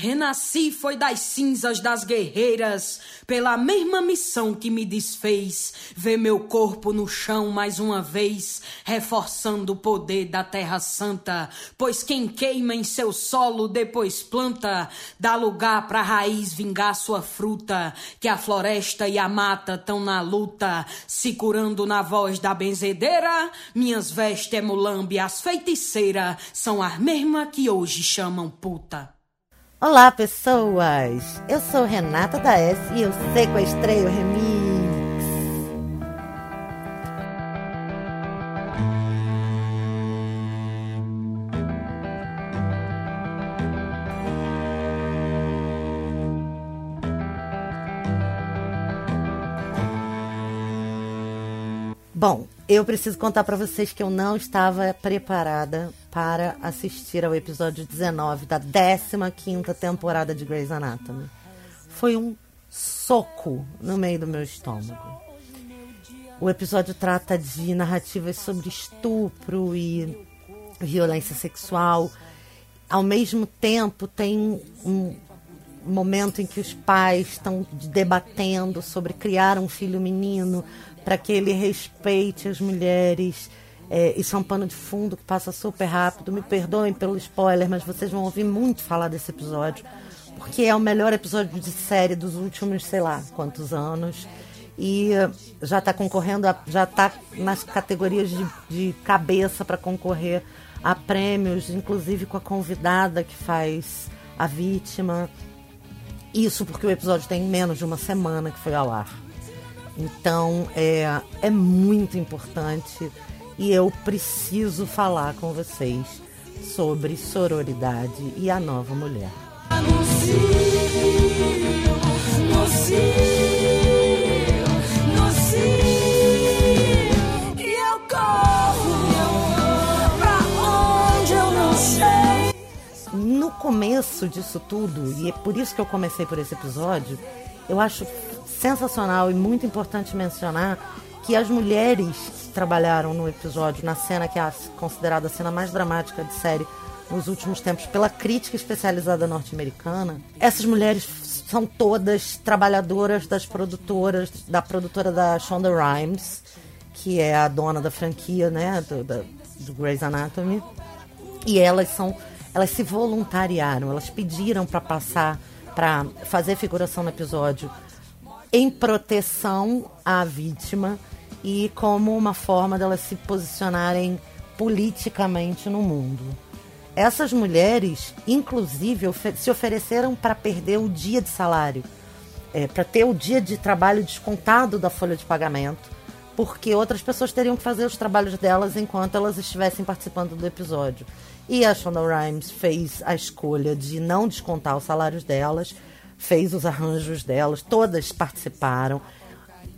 Renasci foi das cinzas das guerreiras, pela mesma missão que me desfez, ver meu corpo no chão mais uma vez, reforçando o poder da terra santa, pois quem queima em seu solo depois planta, dá lugar pra raiz vingar sua fruta, que a floresta e a mata tão na luta, se curando na voz da benzedeira, minhas vestes é mulambe, as feiticeiras, são as mesmas que hoje chamam puta. Olá, pessoas! Eu sou Renata da S e eu sequestrei o Remix. Bom, eu preciso contar para vocês que eu não estava preparada para assistir ao episódio 19 da 15ª temporada de Grey's Anatomy. Foi um soco no meio do meu estômago. O episódio trata de narrativas sobre estupro e violência sexual. Ao mesmo tempo, tem um momento em que os pais estão debatendo sobre criar um filho menino para que ele respeite as mulheres. É, isso é um pano de fundo que passa super rápido. Me perdoem pelo spoiler, mas vocês vão ouvir muito falar desse episódio, porque é o melhor episódio de série dos últimos, sei lá, quantos anos. E já está concorrendo, a, já está nas categorias de, de cabeça para concorrer a prêmios, inclusive com a convidada que faz a vítima. Isso porque o episódio tem menos de uma semana que foi ao ar. Então é, é muito importante e eu preciso falar com vocês sobre sororidade e a nova mulher. No começo disso tudo, e é por isso que eu comecei por esse episódio, eu acho sensacional e muito importante mencionar que as mulheres que trabalharam no episódio, na cena que é considerada a cena mais dramática de série nos últimos tempos pela crítica especializada norte-americana, essas mulheres são todas trabalhadoras das produtoras, da produtora da Shonda Rhimes, que é a dona da franquia, né, do, da, do Grey's Anatomy. E elas são, elas se voluntariaram, elas pediram para passar, para fazer figuração no episódio em proteção à vítima e como uma forma delas se posicionarem politicamente no mundo. Essas mulheres, inclusive, se ofereceram para perder o dia de salário, é, para ter o dia de trabalho descontado da folha de pagamento, porque outras pessoas teriam que fazer os trabalhos delas enquanto elas estivessem participando do episódio. E a Shonda Rhimes fez a escolha de não descontar os salários delas fez os arranjos delas, todas participaram.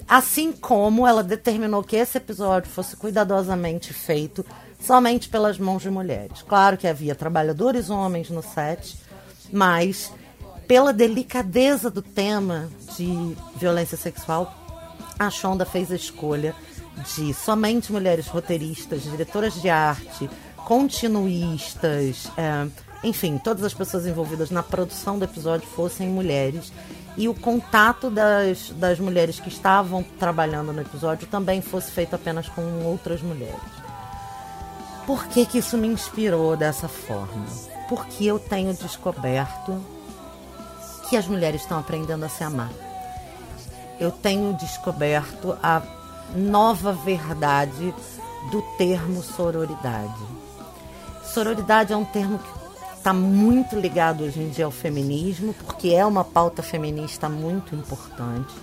Assim como ela determinou que esse episódio fosse cuidadosamente feito somente pelas mãos de mulheres. Claro que havia trabalhadores homens no set, mas pela delicadeza do tema de violência sexual, a Shonda fez a escolha de somente mulheres roteiristas, diretoras de arte, continuistas, é, enfim, todas as pessoas envolvidas na produção do episódio fossem mulheres e o contato das, das mulheres que estavam trabalhando no episódio também fosse feito apenas com outras mulheres. Por que, que isso me inspirou dessa forma? Porque eu tenho descoberto que as mulheres estão aprendendo a se amar. Eu tenho descoberto a nova verdade do termo sororidade. Sororidade é um termo que está muito ligado hoje em dia ao feminismo, porque é uma pauta feminista muito importante.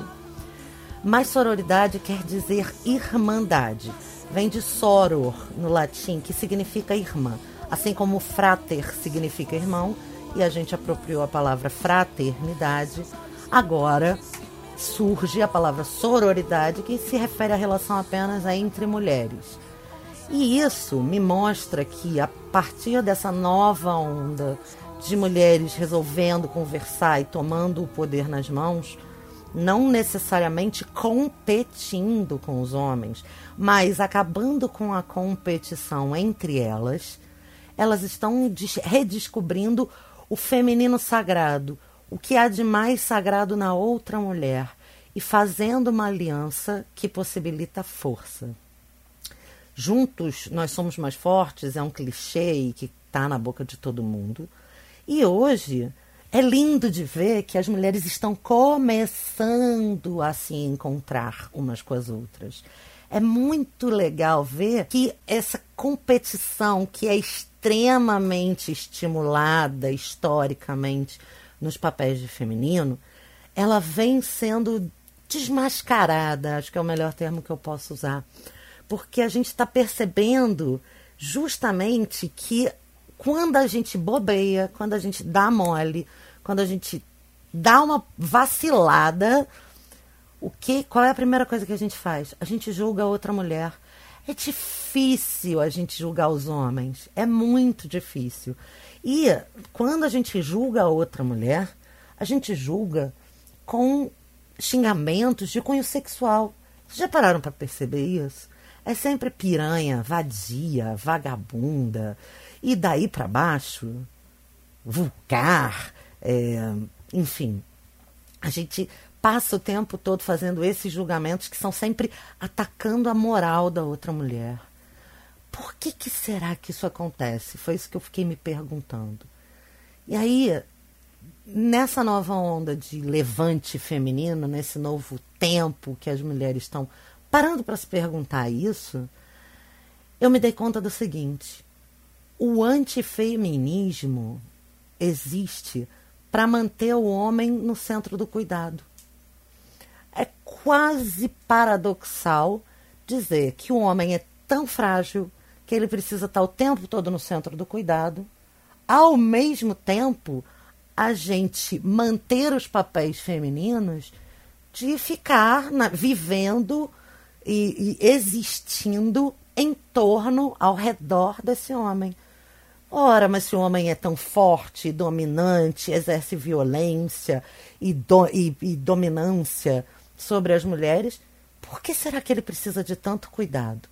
Mas sororidade quer dizer irmandade. Vem de soror, no latim, que significa irmã. Assim como frater significa irmão, e a gente apropriou a palavra fraternidade, agora surge a palavra sororidade, que se refere à relação apenas entre mulheres. E isso me mostra que a partir dessa nova onda de mulheres resolvendo conversar e tomando o poder nas mãos, não necessariamente competindo com os homens, mas acabando com a competição entre elas, elas estão redescobrindo o feminino sagrado, o que há de mais sagrado na outra mulher, e fazendo uma aliança que possibilita força. Juntos nós somos mais fortes é um clichê que está na boca de todo mundo. E hoje é lindo de ver que as mulheres estão começando a se encontrar umas com as outras. É muito legal ver que essa competição que é extremamente estimulada historicamente nos papéis de feminino, ela vem sendo desmascarada, acho que é o melhor termo que eu posso usar. Porque a gente está percebendo justamente que quando a gente bobeia, quando a gente dá mole, quando a gente dá uma vacilada, o que, qual é a primeira coisa que a gente faz? A gente julga outra mulher. É difícil a gente julgar os homens. É muito difícil. E quando a gente julga outra mulher, a gente julga com xingamentos de cunho sexual. Vocês já pararam para perceber isso? É sempre piranha, vadia, vagabunda. E daí para baixo, vulgar, é, enfim. A gente passa o tempo todo fazendo esses julgamentos que são sempre atacando a moral da outra mulher. Por que, que será que isso acontece? Foi isso que eu fiquei me perguntando. E aí, nessa nova onda de levante feminino, nesse novo tempo que as mulheres estão parando para se perguntar isso, eu me dei conta do seguinte: o antifeminismo existe para manter o homem no centro do cuidado. É quase paradoxal dizer que o homem é tão frágil que ele precisa estar o tempo todo no centro do cuidado, ao mesmo tempo a gente manter os papéis femininos de ficar na, vivendo e, e existindo em torno, ao redor desse homem. Ora, mas se o homem é tão forte, dominante, exerce violência e, do, e, e dominância sobre as mulheres, por que será que ele precisa de tanto cuidado?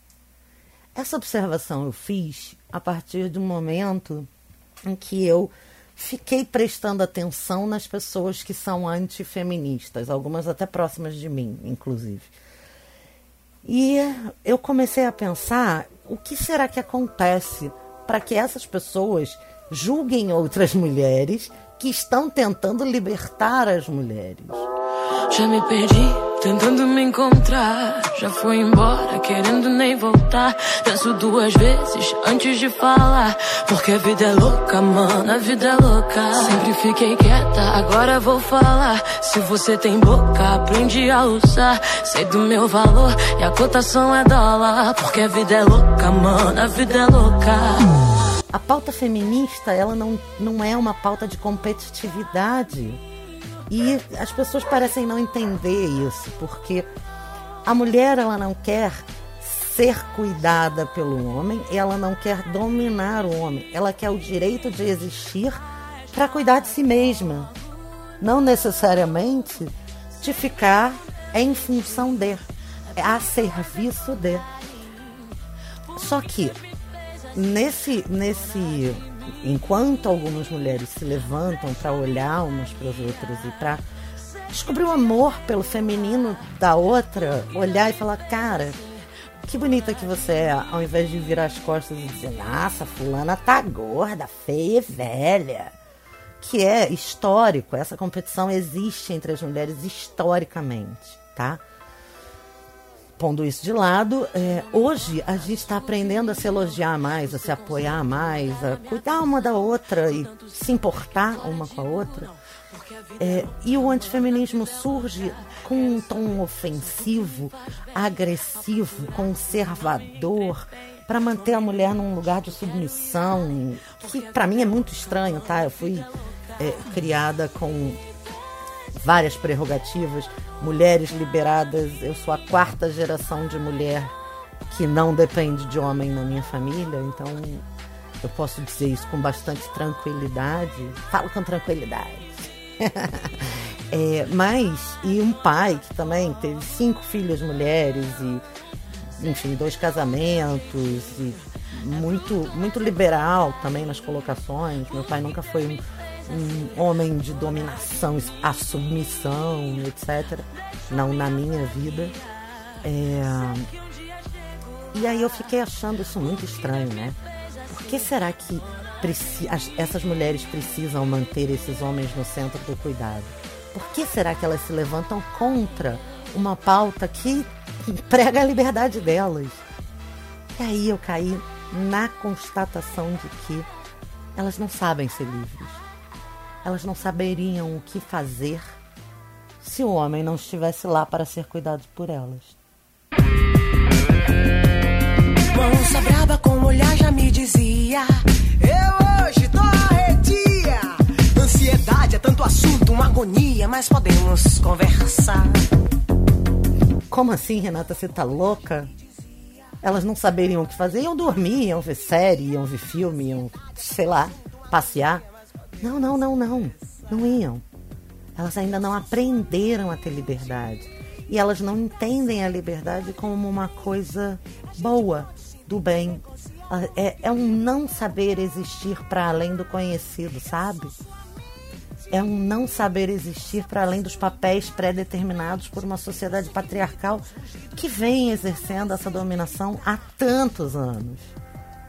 Essa observação eu fiz a partir de um momento em que eu fiquei prestando atenção nas pessoas que são antifeministas, algumas até próximas de mim, inclusive. E eu comecei a pensar o que será que acontece para que essas pessoas julguem outras mulheres que estão tentando libertar as mulheres. Já me perdi, tentando me encontrar. Já foi embora, querendo nem voltar. Penso duas vezes antes de falar. Porque a vida é louca, mano, a vida é louca. Sempre fiquei quieta, agora vou falar. Se você tem boca, aprende a usar. Sei do meu valor e a cotação é dólar. Porque a vida é louca, mano, a vida é louca. A pauta feminista, ela não, não é uma pauta de competitividade e as pessoas parecem não entender isso, porque a mulher ela não quer ser cuidada pelo homem, ela não quer dominar o homem, ela quer o direito de existir para cuidar de si mesma, não necessariamente de ficar em função de, a serviço de. Só que nesse nesse enquanto algumas mulheres se levantam para olhar umas para as outras e para descobrir o amor pelo feminino da outra, olhar e falar, cara, que bonita que você é, ao invés de virar as costas e dizer, nossa, fulana tá gorda, feia e velha. Que é histórico, essa competição existe entre as mulheres historicamente, tá? Pondo isso de lado, é, hoje a gente está aprendendo a se elogiar mais, a se apoiar mais, a cuidar uma da outra e se importar uma com a outra. É, e o antifeminismo surge com um tom ofensivo, agressivo, conservador, para manter a mulher num lugar de submissão, que para mim é muito estranho, tá? Eu fui é, criada com várias prerrogativas, mulheres liberadas. Eu sou a quarta geração de mulher que não depende de homem na minha família, então eu posso dizer isso com bastante tranquilidade. Falo com tranquilidade. é, mas, e um pai que também teve cinco filhas mulheres e, enfim, dois casamentos e muito, muito liberal também nas colocações. Meu pai nunca foi um um homem de dominação, a submissão, etc. Não na minha vida. É... E aí eu fiquei achando isso muito estranho, né? Por que será que essas mulheres precisam manter esses homens no centro do cuidado? Por que será que elas se levantam contra uma pauta que prega a liberdade delas? E aí eu caí na constatação de que elas não sabem ser livres. Elas não saberiam o que fazer se o homem não estivesse lá para ser cuidado por elas. Moça braba com o olhar já me dizia: Eu hoje tô arredia. Ansiedade é tanto assunto, uma agonia, mas podemos conversar. Como assim, Renata? Você tá louca? Elas não saberiam o que fazer, iam dormir, iam ver série, iam ver filme, iam, sei lá, passear. Não, não, não, não. Não iam. Elas ainda não aprenderam a ter liberdade. E elas não entendem a liberdade como uma coisa boa, do bem. É, é um não saber existir para além do conhecido, sabe? é um não saber existir para além dos papéis pré-determinados por uma sociedade patriarcal que vem exercendo essa dominação há tantos anos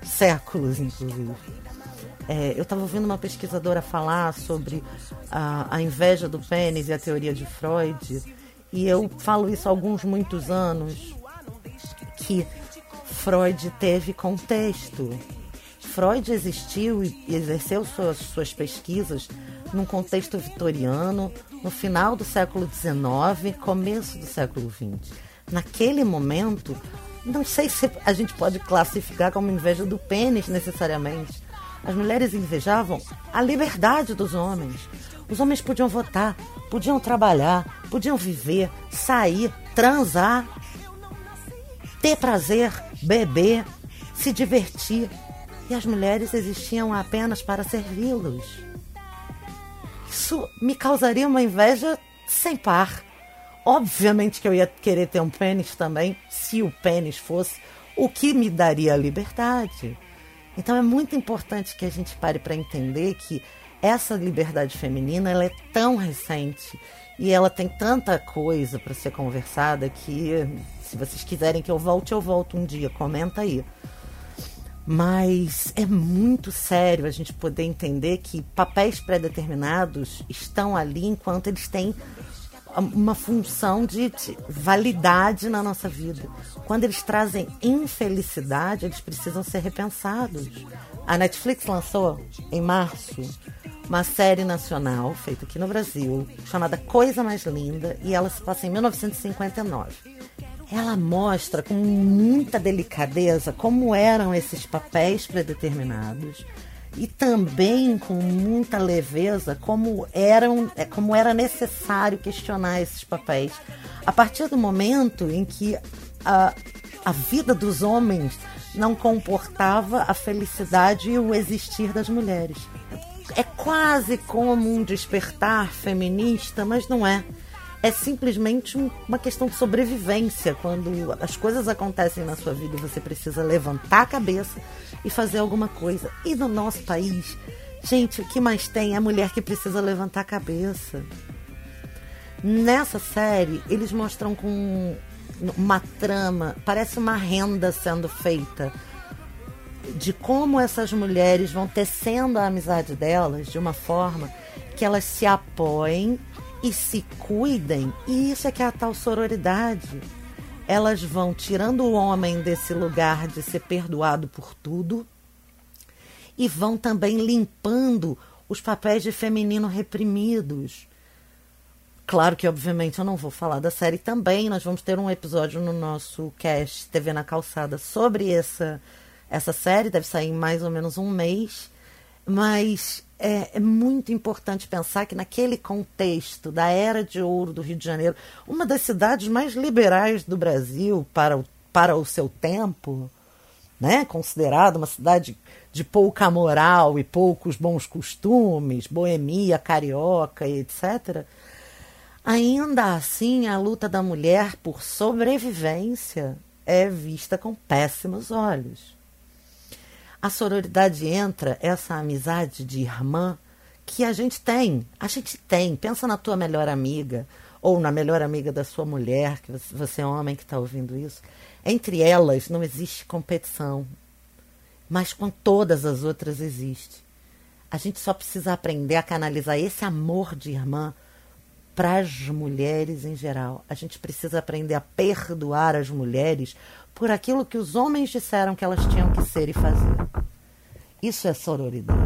séculos, inclusive. É, eu estava ouvindo uma pesquisadora falar sobre a, a inveja do pênis e a teoria de Freud, e eu falo isso há alguns muitos anos, que Freud teve contexto. Freud existiu e exerceu suas, suas pesquisas num contexto vitoriano, no final do século XIX, começo do século XX. Naquele momento, não sei se a gente pode classificar como inveja do pênis necessariamente. As mulheres invejavam a liberdade dos homens. Os homens podiam votar, podiam trabalhar, podiam viver, sair, transar, ter prazer, beber, se divertir. E as mulheres existiam apenas para servi-los isso me causaria uma inveja sem par. Obviamente que eu ia querer ter um pênis também, se o pênis fosse o que me daria liberdade. Então é muito importante que a gente pare para entender que essa liberdade feminina ela é tão recente e ela tem tanta coisa para ser conversada que se vocês quiserem que eu volte, eu volto um dia. Comenta aí. Mas é muito sério a gente poder entender que papéis pré-determinados estão ali enquanto eles têm uma função de, de, validade na nossa vida. Quando eles trazem infelicidade, eles precisam ser repensados. A Netflix lançou em março uma série nacional feita aqui no Brasil chamada Coisa Mais Linda e ela se passa em 1959 ela mostra com muita delicadeza como eram esses papéis predeterminados e também com muita leveza como eram é, como era necessário questionar esses papéis. A partir do momento em que a, a vida dos homens não comportava a felicidade e o existir das mulheres. É quase como um despertar feminista mas não é é simplesmente uma questão de sobrevivência. Quando as coisas acontecem na sua vida você precisa levantar a cabeça e fazer alguma coisa. E no nosso país, gente, o que mais tem é a mulher que precisa levantar a cabeça. Nessa série, eles mostram com uma trama, parece uma renda sendo feita de como essas mulheres vão tecendo a amizade delas de uma forma que elas se apoiem e se cuidem. E isso é que é a tal sororidade. Elas vão tirando o homem desse lugar de ser perdoado por tudo e vão também limpando os papéis de feminino reprimidos. Claro que, obviamente, eu não vou falar da série também. Nós vamos ter um episódio no nosso cast TV na Calçada sobre essa, essa série. Deve sair em mais ou menos um mês. Mas é, é, muito importante pensar que naquele contexto da era de ouro do Rio de Janeiro, uma das cidades mais liberais do Brasil para o, para o seu tempo, né, considerada uma cidade de pouca moral e poucos bons costumes, boemia, carioca e etc., ainda assim a luta da mulher por sobrevivência é vista com péssimos olhos. A sororidade entra, essa amizade de irmã, que a gente tem. A gente tem. Pensa na tua melhor amiga, ou na melhor amiga da sua mulher, que você é homem que está ouvindo isso. Entre elas não existe competição, mas com todas as outras existe. A gente só precisa aprender a canalizar esse amor de irmã para as mulheres em geral. A gente precisa aprender a perdoar as mulheres por aquilo que os homens disseram que elas tinham que ser e fazer. Isso é sororidade.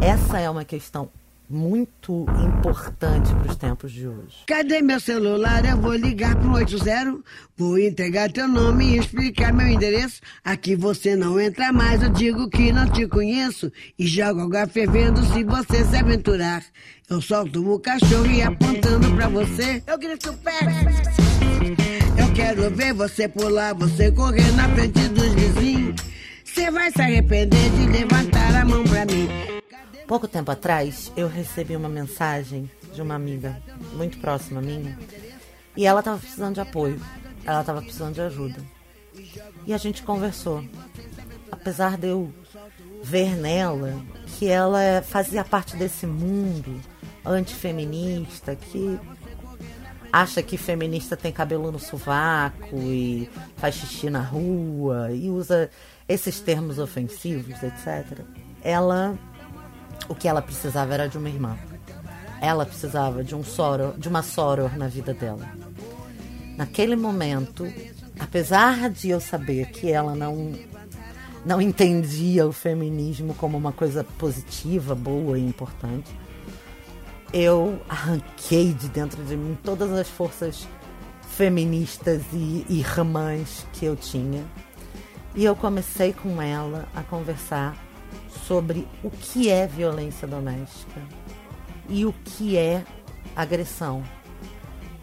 Essa é uma questão muito importante para os tempos de hoje. Cadê meu celular? Eu vou ligar para o 80, vou entregar teu nome e explicar meu endereço. Aqui você não entra mais, eu digo que não te conheço e jogo água fervendo se você se aventurar. Eu solto o cachorro e apontando para você, eu grito pé. Eu quero ver você pular, você correr na frente dos vizinhos. Você vai se arrepender de levantar a mão para mim. Pouco tempo atrás, eu recebi uma mensagem de uma amiga muito próxima minha e ela estava precisando de apoio, ela estava precisando de ajuda. E a gente conversou. Apesar de eu ver nela que ela fazia parte desse mundo antifeminista que acha que feminista tem cabelo no sovaco e faz xixi na rua e usa esses termos ofensivos, etc. Ela o que ela precisava era de uma irmã. Ela precisava de um soror, de uma soror na vida dela. Naquele momento, apesar de eu saber que ela não não entendia o feminismo como uma coisa positiva, boa e importante, eu arranquei de dentro de mim todas as forças feministas e irmãs que eu tinha. E eu comecei com ela a conversar sobre o que é violência doméstica e o que é agressão.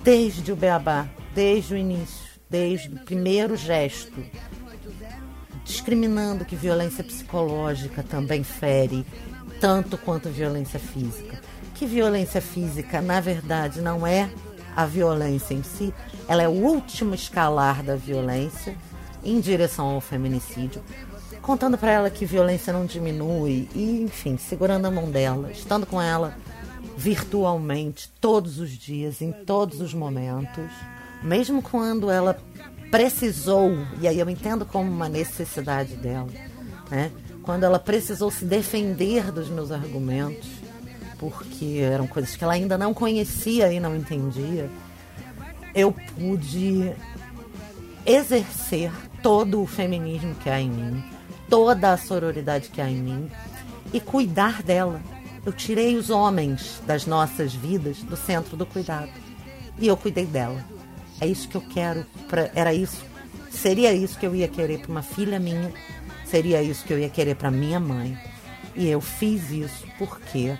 Desde o beabá, desde o início, desde o primeiro gesto, discriminando que violência psicológica também fere tanto quanto violência física. Que violência física, na verdade, não é a violência em si, ela é o último escalar da violência em direção ao feminicídio, contando para ela que violência não diminui e, enfim, segurando a mão dela, estando com ela virtualmente todos os dias, em todos os momentos, mesmo quando ela precisou, e aí eu entendo como uma necessidade dela, né? Quando ela precisou se defender dos meus argumentos, porque eram coisas que ela ainda não conhecia e não entendia, eu pude exercer todo o feminismo que há em mim, toda a sororidade que há em mim e cuidar dela. Eu tirei os homens das nossas vidas do centro do cuidado e eu cuidei dela. É isso que eu quero. Pra, era isso. Seria isso que eu ia querer para uma filha minha. Seria isso que eu ia querer para minha mãe. E eu fiz isso porque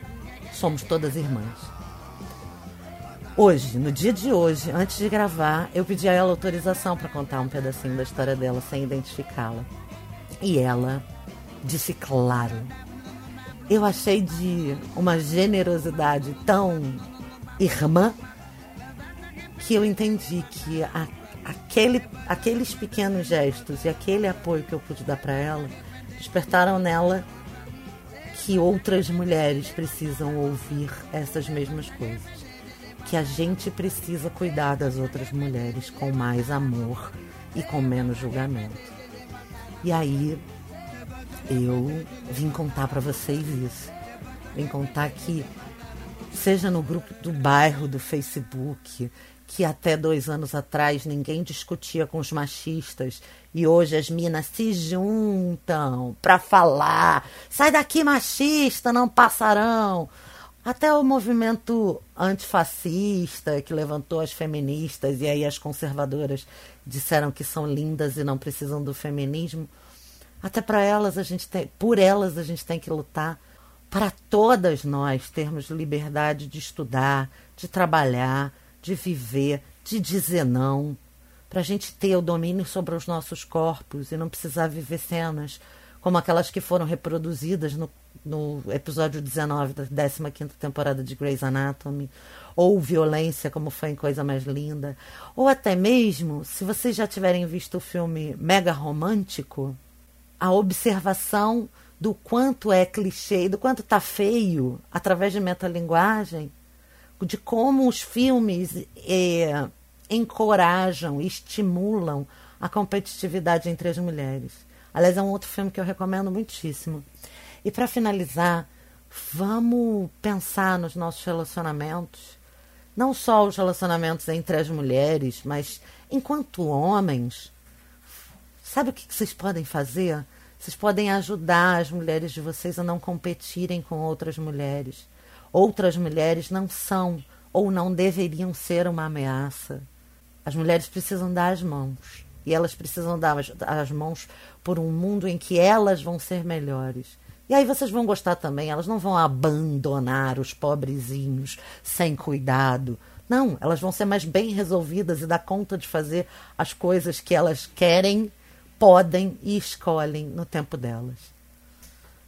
somos todas irmãs. Hoje, no dia de hoje, antes de gravar, eu pedi a ela autorização para contar um pedacinho da história dela sem identificá-la. E ela disse claro. Eu achei de uma generosidade tão irmã que eu entendi que a, aquele, aqueles pequenos gestos e aquele apoio que eu pude dar para ela despertaram nela que outras mulheres precisam ouvir essas mesmas coisas. Que a gente precisa cuidar das outras mulheres com mais amor e com menos julgamento. E aí eu vim contar para vocês isso. Vim contar que, seja no grupo do bairro do Facebook, que até dois anos atrás ninguém discutia com os machistas e hoje as minas se juntam para falar: sai daqui, machista, não passarão. Até o movimento antifascista que levantou as feministas e aí as conservadoras disseram que são lindas e não precisam do feminismo. Até para elas a gente tem, por elas a gente tem que lutar para todas nós termos liberdade de estudar, de trabalhar, de viver, de dizer não, para a gente ter o domínio sobre os nossos corpos e não precisar viver cenas como aquelas que foram reproduzidas no no episódio 19 da 15 temporada de Grey's Anatomy, ou violência, como foi em Coisa Mais Linda, ou até mesmo, se vocês já tiverem visto o filme Mega Romântico, a observação do quanto é clichê, do quanto tá feio, através de metalinguagem, de como os filmes é, encorajam, estimulam a competitividade entre as mulheres. Aliás, é um outro filme que eu recomendo muitíssimo. E para finalizar, vamos pensar nos nossos relacionamentos, não só os relacionamentos entre as mulheres, mas enquanto homens. Sabe o que vocês podem fazer? Vocês podem ajudar as mulheres de vocês a não competirem com outras mulheres. Outras mulheres não são ou não deveriam ser uma ameaça. As mulheres precisam dar as mãos. E elas precisam dar as, as mãos por um mundo em que elas vão ser melhores. E aí vocês vão gostar também, elas não vão abandonar os pobrezinhos sem cuidado. Não, elas vão ser mais bem resolvidas e dar conta de fazer as coisas que elas querem podem e escolhem no tempo delas.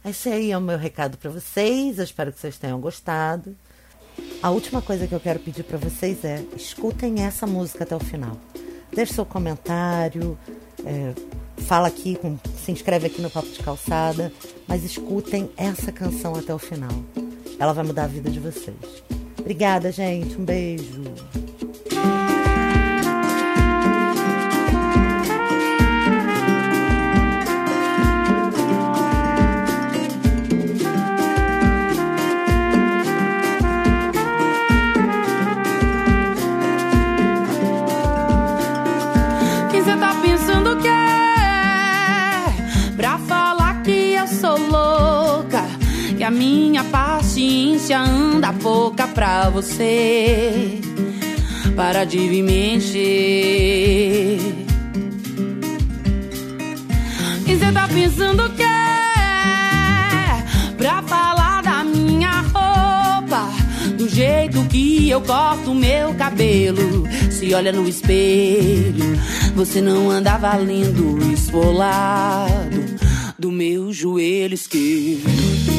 Esse aí é o meu recado para vocês. Eu espero que vocês tenham gostado. A última coisa que eu quero pedir para vocês é escutem essa música até o final. Deixe seu comentário, é, fala aqui, com, se inscreve aqui no Papo de Calçada, mas escutem essa canção até o final. Ela vai mudar a vida de vocês. Obrigada, gente. Um beijo. Pra você. Para de me mexer. E cê tá pensando que é pra falar da minha roupa? Do jeito que eu corto meu cabelo. Se olha no espelho, você não anda valendo esfolado do meu joelho esquerdo.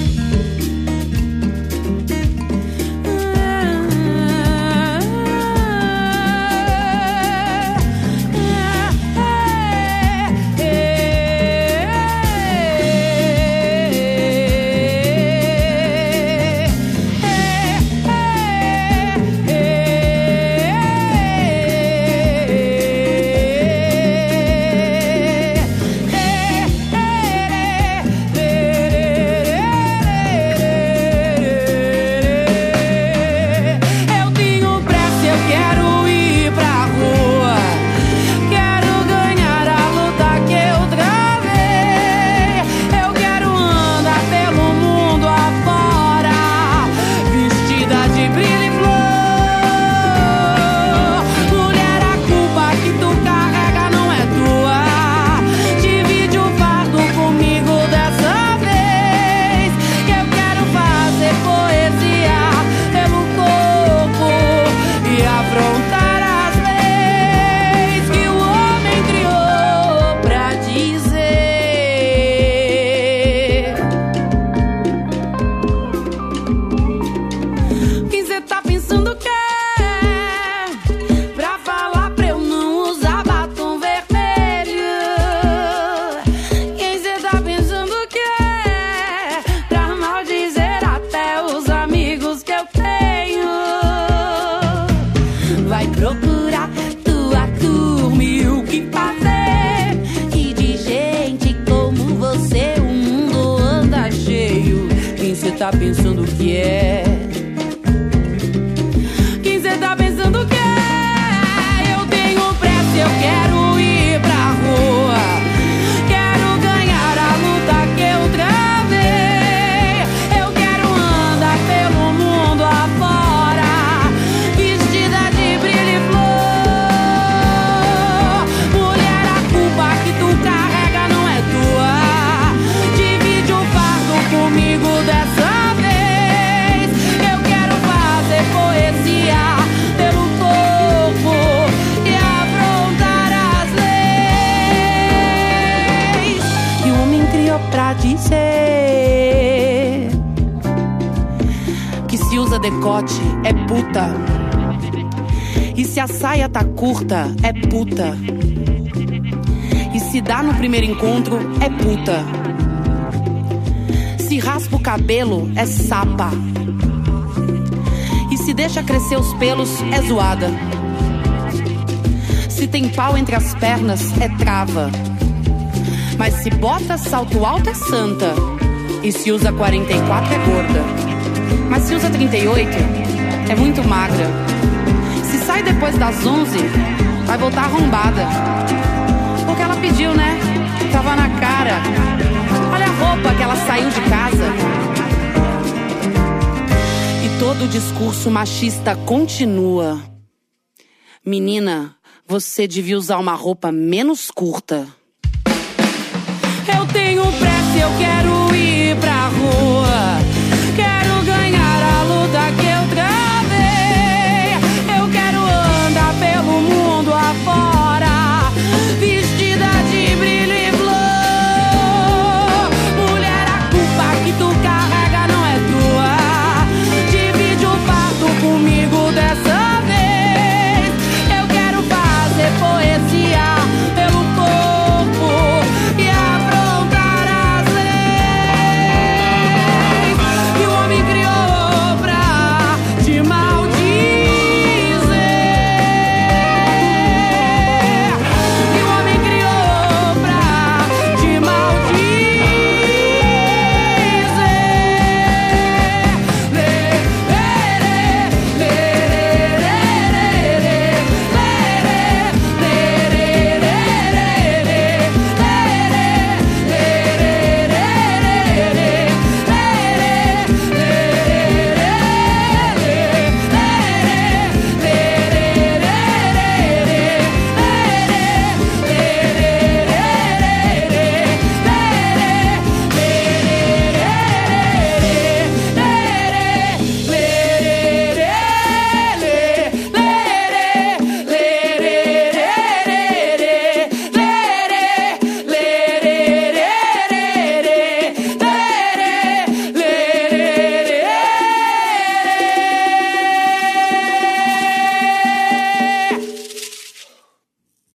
tá pensando que é. Curta é puta. E se dá no primeiro encontro é puta. raspa o cabelo, é sapa. E se deixa crescer os pelos, é zoada. Se tem pau entre as pernas, é trava. Mas se bota salto alto, é santa. E se usa 44, é gorda. Mas se usa 38, é muito magra. Se sai depois das 11, vai voltar arrombada. Porque ela pediu, né? Tava na cara. Olha a roupa que ela saiu de casa. E todo o discurso machista continua. Menina, você devia usar uma roupa menos curta. Eu tenho pressa, eu quero.